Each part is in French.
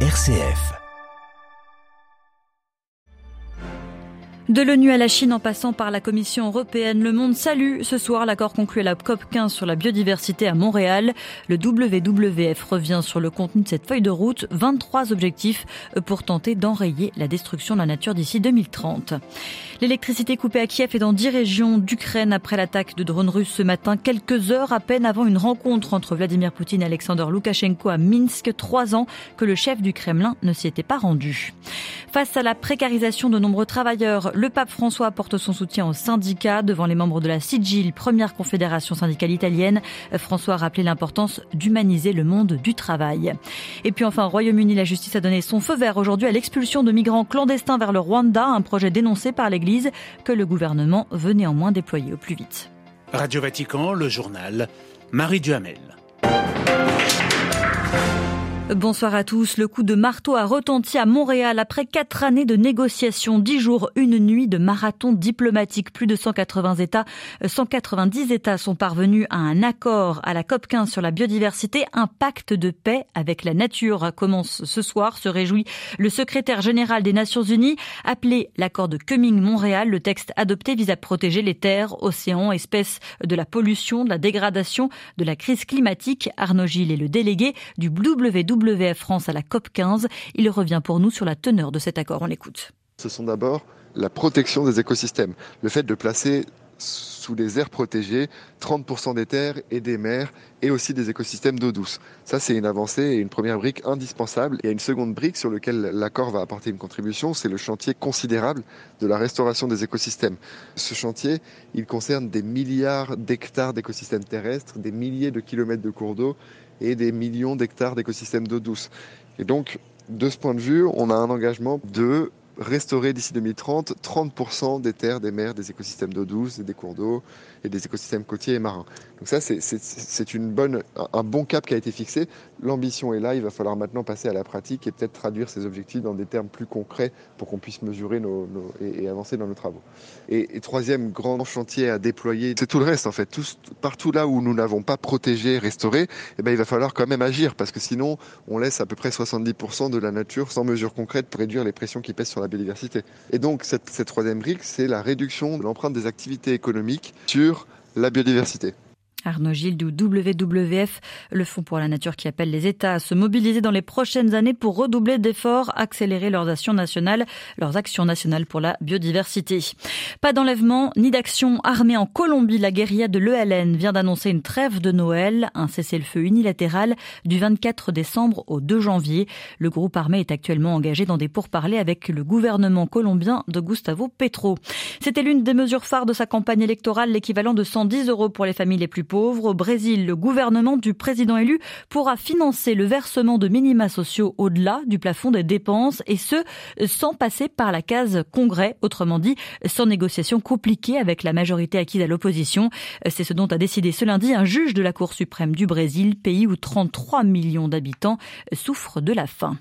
RCF. De l'ONU à la Chine en passant par la Commission européenne, le monde salue ce soir l'accord conclu à la COP 15 sur la biodiversité à Montréal. Le WWF revient sur le contenu de cette feuille de route, 23 objectifs pour tenter d'enrayer la destruction de la nature d'ici 2030. L'électricité coupée à Kiev et dans 10 régions d'Ukraine après l'attaque de drones russes ce matin, quelques heures à peine avant une rencontre entre Vladimir Poutine et Alexander Loukachenko à Minsk, trois ans que le chef du Kremlin ne s'y était pas rendu. Face à la précarisation de nombreux travailleurs, le pape François apporte son soutien aux syndicats devant les membres de la CIGIL, première confédération syndicale italienne. François a rappelé l'importance d'humaniser le monde du travail. Et puis enfin, au Royaume-Uni, la justice a donné son feu vert aujourd'hui à l'expulsion de migrants clandestins vers le Rwanda, un projet dénoncé par l'Église que le gouvernement veut néanmoins déployer au plus vite. Radio Vatican, le journal, Marie Duhamel. Bonsoir à tous. Le coup de marteau a retenti à Montréal après quatre années de négociations, dix jours, une nuit de marathon diplomatique. Plus de 180 États, 190 États sont parvenus à un accord à la COP 15 sur la biodiversité. Un pacte de paix avec la nature commence ce soir, se réjouit le secrétaire général des Nations Unies, appelé l'accord de Cumming-Montréal. Le texte adopté vise à protéger les terres, océans, espèces de la pollution, de la dégradation, de la crise climatique. Arnaud Gilles est le délégué du WW WWF France à la COP 15. Il revient pour nous sur la teneur de cet accord. On l'écoute. Ce sont d'abord la protection des écosystèmes, le fait de placer sous les aires protégées 30% des terres et des mers et aussi des écosystèmes d'eau douce. Ça, c'est une avancée et une première brique indispensable. A une seconde brique sur laquelle l'accord va apporter une contribution, c'est le chantier considérable de la restauration des écosystèmes. Ce chantier, il concerne des milliards d'hectares d'écosystèmes terrestres, des milliers de kilomètres de cours d'eau et des millions d'hectares d'écosystèmes d'eau douce. Et donc, de ce point de vue, on a un engagement de restaurer d'ici 2030 30% des terres, des mers, des écosystèmes d'eau douce et des cours d'eau et des écosystèmes côtiers et marins. Donc ça, c'est un bon cap qui a été fixé. L'ambition est là, il va falloir maintenant passer à la pratique et peut-être traduire ces objectifs dans des termes plus concrets pour qu'on puisse mesurer nos, et, avancer dans nos travaux. Et, troisième grand chantier à déployer, c'est tout le reste en fait. Tout, partout là où nous n'avons pas protégé, restauré, eh ben, il va falloir quand même agir parce que sinon, on laisse à peu près 70% de la nature sans mesures concrètes pour réduire les pressions qui pèsent sur la biodiversité. Et donc, cette, cette troisième brique, c'est la réduction de l'empreinte des activités économiques sur la biodiversité. Arnaud Gilles du WWF, le Fonds pour la Nature qui appelle les États à se mobiliser dans les prochaines années pour redoubler d'efforts, accélérer leurs actions nationales, leurs actions nationales pour la biodiversité. Pas d'enlèvement ni d'action armée en Colombie. La guérilla de l'ELN vient d'annoncer une trêve de Noël, un cessez-le-feu unilatéral du 24 décembre au 2 janvier. Le groupe armé est actuellement engagé dans des pourparlers avec le gouvernement colombien de Gustavo Petro. C'était l'une des mesures phares de sa campagne électorale, l'équivalent de 110 euros pour les familles les plus pauvres au Brésil, le gouvernement du président élu pourra financer le versement de minima sociaux au-delà du plafond des dépenses et ce, sans passer par la case Congrès, autrement dit, sans négociation compliquée avec la majorité acquise à l'opposition. C'est ce dont a décidé ce lundi un juge de la Cour suprême du Brésil, pays où 33 millions d'habitants souffrent de la faim.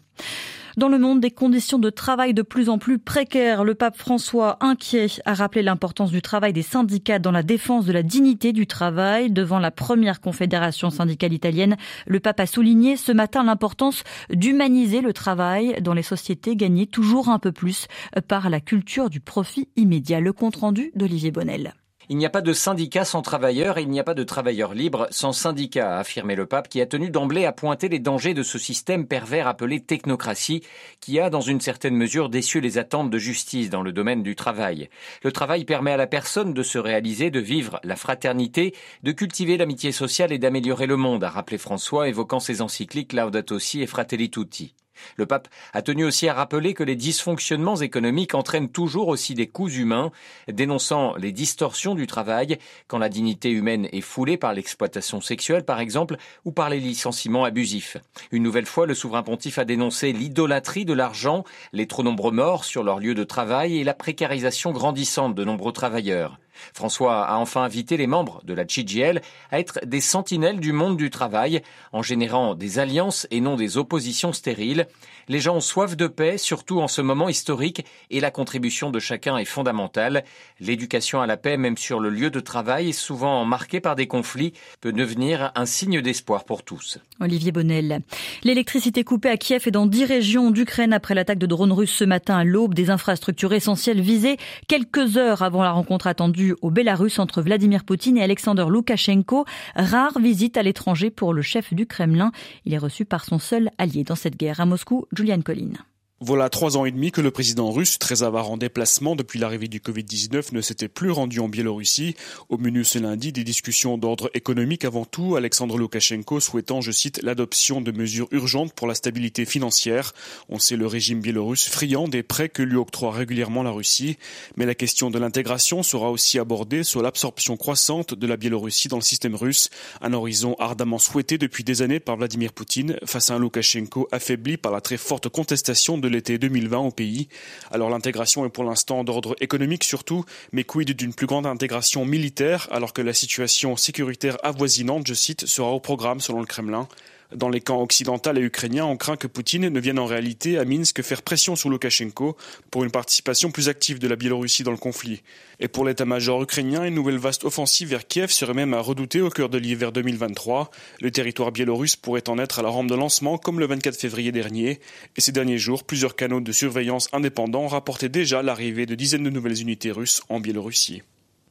Dans le monde, des conditions de travail de plus en plus précaires. Le pape François, inquiet, a rappelé l'importance du travail des syndicats dans la défense de la dignité du travail. Devant la première confédération syndicale italienne, le pape a souligné ce matin l'importance d'humaniser le travail dans les sociétés gagnées toujours un peu plus par la culture du profit immédiat. Le compte rendu d'Olivier Bonnel. Il n'y a pas de syndicat sans travailleurs et il n'y a pas de travailleurs libres sans syndicat, a affirmé le pape qui a tenu d'emblée à pointer les dangers de ce système pervers appelé technocratie qui a dans une certaine mesure déçu les attentes de justice dans le domaine du travail. Le travail permet à la personne de se réaliser, de vivre la fraternité, de cultiver l'amitié sociale et d'améliorer le monde, a rappelé François évoquant ses encycliques Laudato Si et Fratelli Tutti. Le pape a tenu aussi à rappeler que les dysfonctionnements économiques entraînent toujours aussi des coûts humains, dénonçant les distorsions du travail quand la dignité humaine est foulée par l'exploitation sexuelle par exemple ou par les licenciements abusifs. Une nouvelle fois, le souverain pontife a dénoncé l'idolâtrie de l'argent, les trop nombreux morts sur leur lieu de travail et la précarisation grandissante de nombreux travailleurs. François a enfin invité les membres de la CGL à être des sentinelles du monde du travail en générant des alliances et non des oppositions stériles. Les gens ont soif de paix, surtout en ce moment historique, et la contribution de chacun est fondamentale. L'éducation à la paix, même sur le lieu de travail, souvent marquée par des conflits, peut devenir un signe d'espoir pour tous. Olivier Bonnel. L'électricité coupée à Kiev et dans dix régions d'Ukraine après l'attaque de drones russes ce matin à l'aube des infrastructures essentielles visées quelques heures avant la rencontre attendue au Bélarus entre Vladimir Poutine et Alexander Loukachenko. Rare visite à l'étranger pour le chef du Kremlin. Il est reçu par son seul allié dans cette guerre à Moscou, Julian Collin. Voilà trois ans et demi que le président russe, très avare en déplacement depuis l'arrivée du Covid-19, ne s'était plus rendu en Biélorussie. Au menu ce lundi, des discussions d'ordre économique avant tout, Alexandre Loukachenko souhaitant, je cite, l'adoption de mesures urgentes pour la stabilité financière. On sait le régime biélorusse friand des prêts que lui octroie régulièrement la Russie. Mais la question de l'intégration sera aussi abordée sur l'absorption croissante de la Biélorussie dans le système russe, un horizon ardemment souhaité depuis des années par Vladimir Poutine face à un Loukachenko affaibli par la très forte contestation de l'été 2020 au pays. Alors l'intégration est pour l'instant d'ordre économique surtout, mais quid d'une plus grande intégration militaire alors que la situation sécuritaire avoisinante, je cite, sera au programme selon le Kremlin. Dans les camps occidentaux et ukrainiens, on craint que Poutine ne vienne en réalité à Minsk faire pression sur Loukachenko pour une participation plus active de la Biélorussie dans le conflit. Et pour l'état-major ukrainien, une nouvelle vaste offensive vers Kiev serait même à redouter au cœur de l'hiver 2023. Le territoire biélorusse pourrait en être à la rampe de lancement comme le 24 février dernier. Et ces derniers jours, plusieurs canaux de surveillance indépendants rapportaient déjà l'arrivée de dizaines de nouvelles unités russes en Biélorussie.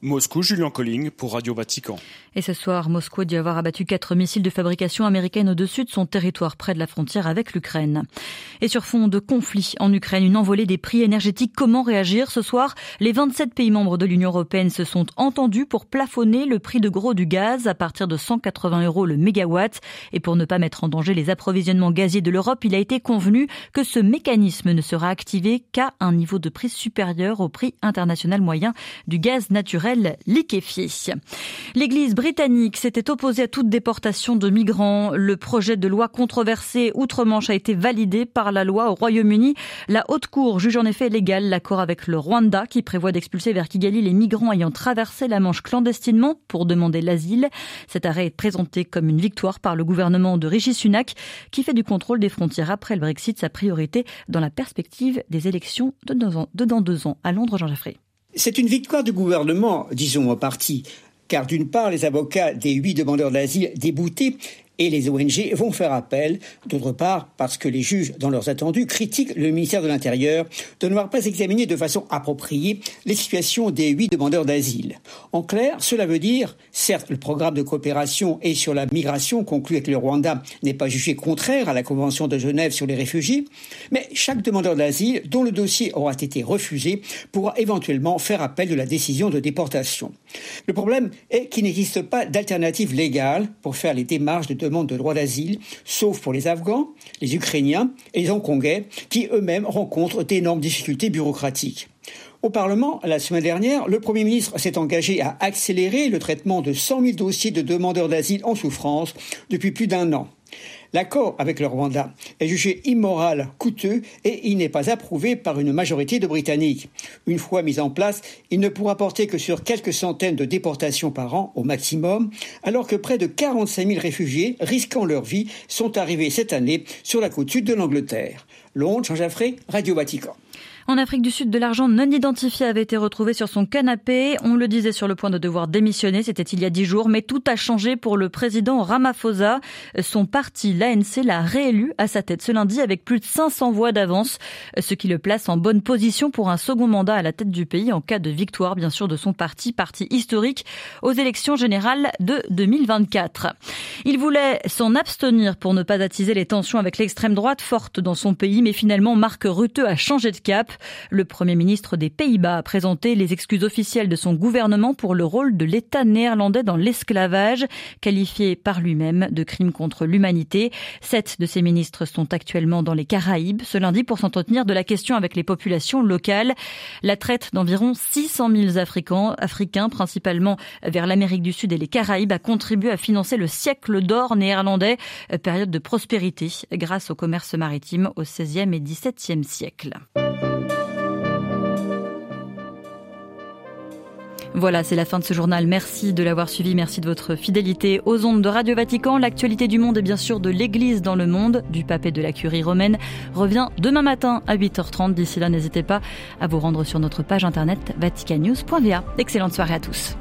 Moscou, Julien Colling pour Radio Vatican. Et ce soir, Moscou dit avoir abattu quatre missiles de fabrication américaine au-dessus de son territoire près de la frontière avec l'Ukraine. Et sur fond de conflit en Ukraine, une envolée des prix énergétiques. Comment réagir ce soir? Les 27 pays membres de l'Union européenne se sont entendus pour plafonner le prix de gros du gaz à partir de 180 euros le mégawatt. Et pour ne pas mettre en danger les approvisionnements gaziers de l'Europe, il a été convenu que ce mécanisme ne sera activé qu'à un niveau de prix supérieur au prix international moyen du gaz naturel L'église britannique s'était opposée à toute déportation de migrants. Le projet de loi controversé outre-Manche a été validé par la loi au Royaume-Uni. La Haute Cour juge en effet légal l'accord avec le Rwanda qui prévoit d'expulser vers Kigali les migrants ayant traversé la Manche clandestinement pour demander l'asile. Cet arrêt est présenté comme une victoire par le gouvernement de Rishi Sunak qui fait du contrôle des frontières après le Brexit sa priorité dans la perspective des élections de dans deux ans à Londres, Jean Jaffré. C'est une victoire du gouvernement, disons en partie. Car d'une part, les avocats des huit demandeurs d'asile déboutés et les ONG vont faire appel, d'autre part parce que les juges, dans leurs attendus, critiquent le ministère de l'Intérieur de n'avoir pas examiné de façon appropriée les situations des huit demandeurs d'asile. En clair, cela veut dire, certes, le programme de coopération et sur la migration conclu avec le Rwanda n'est pas jugé contraire à la Convention de Genève sur les réfugiés, mais chaque demandeur d'asile dont le dossier aura été refusé pourra éventuellement faire appel de la décision de déportation. Le problème est qu'il n'existe pas d'alternative légale pour faire les démarches de demande de droit d'asile, sauf pour les Afghans, les Ukrainiens et les Hongkongais, qui eux-mêmes rencontrent d'énormes difficultés bureaucratiques. Au Parlement, la semaine dernière, le Premier ministre s'est engagé à accélérer le traitement de 100 000 dossiers de demandeurs d'asile en souffrance depuis plus d'un an. L'accord avec le Rwanda est jugé immoral, coûteux et il n'est pas approuvé par une majorité de Britanniques. Une fois mis en place, il ne pourra porter que sur quelques centaines de déportations par an au maximum, alors que près de 45 000 réfugiés risquant leur vie sont arrivés cette année sur la côte sud de l'Angleterre. Londres, Jean Jaffré, Radio Vatican. En Afrique du Sud, de l'argent non identifié avait été retrouvé sur son canapé. On le disait sur le point de devoir démissionner, c'était il y a dix jours, mais tout a changé pour le président Ramaphosa. Son parti, l'ANC, l'a réélu à sa tête ce lundi avec plus de 500 voix d'avance, ce qui le place en bonne position pour un second mandat à la tête du pays en cas de victoire, bien sûr, de son parti, parti historique, aux élections générales de 2024. Il voulait s'en abstenir pour ne pas attiser les tensions avec l'extrême droite forte dans son pays, mais finalement, Marc Rutte a changé de cap. Le Premier ministre des Pays-Bas a présenté les excuses officielles de son gouvernement pour le rôle de l'État néerlandais dans l'esclavage, qualifié par lui-même de crime contre l'humanité. Sept de ses ministres sont actuellement dans les Caraïbes ce lundi pour s'entretenir de la question avec les populations locales. La traite d'environ 600 000 Africains, Africains, principalement vers l'Amérique du Sud et les Caraïbes, a contribué à financer le siècle d'or néerlandais, période de prospérité grâce au commerce maritime au XVIe et XVIIe siècle. Voilà, c'est la fin de ce journal. Merci de l'avoir suivi. Merci de votre fidélité aux ondes de Radio Vatican. L'actualité du monde et bien sûr de l'Église dans le monde, du pape et de la curie romaine, revient demain matin à 8h30. D'ici là, n'hésitez pas à vous rendre sur notre page internet vaticanews.va. Excellente soirée à tous.